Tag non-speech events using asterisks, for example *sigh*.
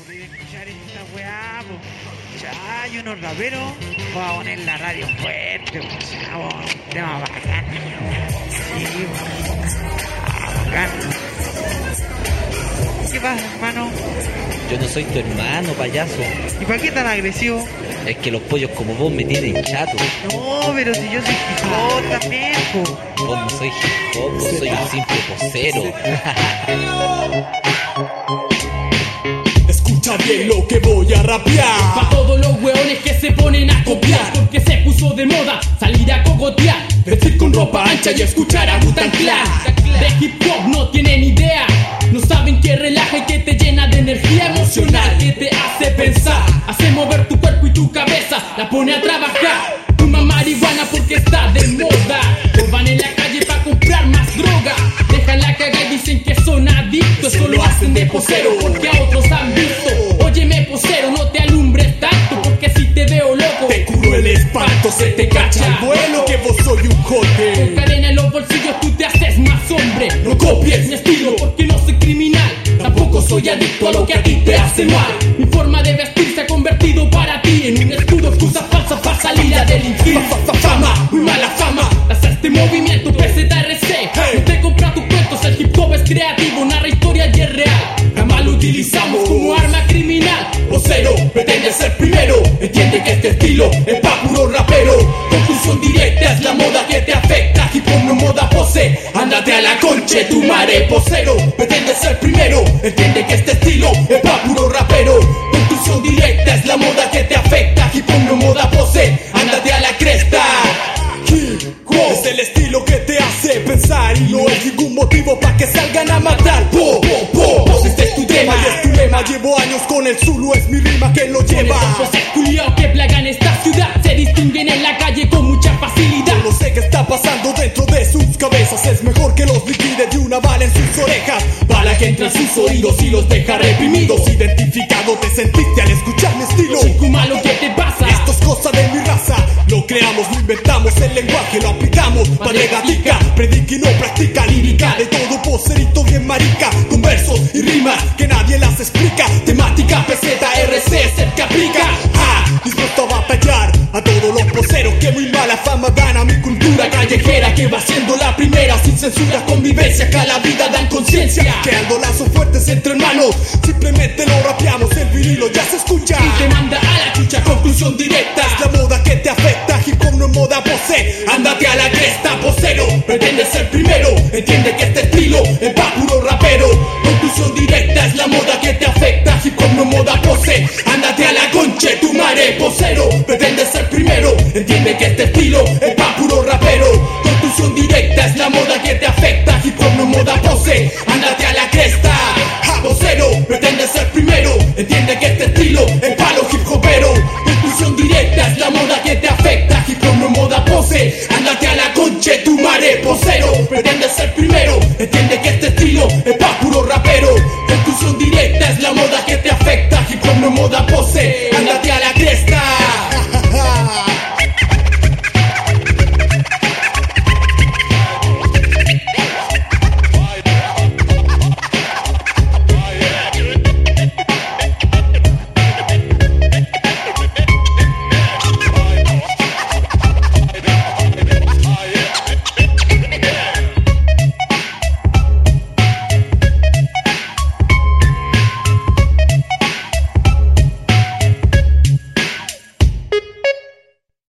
ocurrido escuchar esta weá, po. Ya, hay unos raperos, voy a poner la radio fuerte, po. Un tema bacán. Sí, bacán. ¿Qué pasa, hermano? Yo no soy tu hermano, payaso. ¿Y para qué tan agresivo? Es que los pollos como vos me tienen chato. No, pero si yo soy hip también, po. Vos no soy hip hop, vos soy un simple posero. *laughs* Lo que voy a rapear. Pa' todos los hueones que se ponen a copiar Porque se puso de moda salir a cogotear Vestir con ropa ancha y escuchar a Clan. De hip hop no tienen idea No saben que relaja y que te llena de energía emocional Que te hace pensar Hace mover tu cuerpo y tu cabeza La pone a trabajar se te cacha vuelo. Que vos soy un Con jote. cadena en los bolsillos tú te haces más hombre. No copies mi estilo. Porque no soy criminal. Tampoco soy adicto a lo que a ti te hace mal. Mi forma de vestir se ha convertido para ti En un escudo. Excusa falsa para salir a delinquir. Fa- fa- fa- Fama, muy mala fama. Haz este movimiento PZRC. No te compra tus cuentos, el hip hop es creativo Narra historia y es real. Jamás lo utilizamos Como arma criminal. Vocero, pretende ser primero. Entiende que este estilo es Ándate a la conche, tu madre posero. Pretende ser primero. Entiende que este estilo es pa' puro rapero. Conclusión directa es la moda que te afecta. Hip hop no moda pose. Ándate a la cresta. Hip hop es el estilo que te hace pensar y no es ningún motivo para que salgan a matar. Po, po, po. Este es tu tema y es tu lema. Llevo años con el Zulu, es mi rima que lo lleva. Pasando dentro de sus cabezas. Es mejor que los liquide de una bala en sus orejas. Bala que entra en sus oídos y los deja reprimidos. Identificado te sentiste al escuchar mi estilo. Chico malo, ¿qué te pasa? Esto es cosa de mi raza. Lo creamos, lo inventamos, el lenguaje lo aplicamos. Padre gatica, predica y no practica lírica. De todo poserito bien marica. Con versos y rimas que nadie las explica. Temática PZRC es el que aplica. Ja, dispuesto a batallar a todos los poseros que muy mala fama dan Que va siendo la primera sin censura, convivencia. Que a la vida dan conciencia. Creando lazos fuertes entre hermanos. Simplemente lo rapeamos, el vinilo ya se escucha. Y te manda a la chucha Conclusión directa es la moda que te afecta. Hip hop no es moda pose. Ándate a la cresta, posero. Pretende ser primero. Entiende que este estilo es pa' puro rapero. Conclusión directa es la moda que te afecta. Hip hop no moda pose. Ándate a la conche, tu madre, posero. Pretende ser primero. Entiende que este estilo es pose. Ándate a la cresta. Ja, vocero, pretende ser primero. Entiende que este estilo es pa' los hip hoperos. Conclusión directa es la moda que te afecta. Hip hop no moda pose. Ándate a la conche, tu madre, posero. Pretende ser primero. Entiende que este estilo es pa' puro rapero. Conclusión directa es la moda que te afecta. Hip hop no moda pose.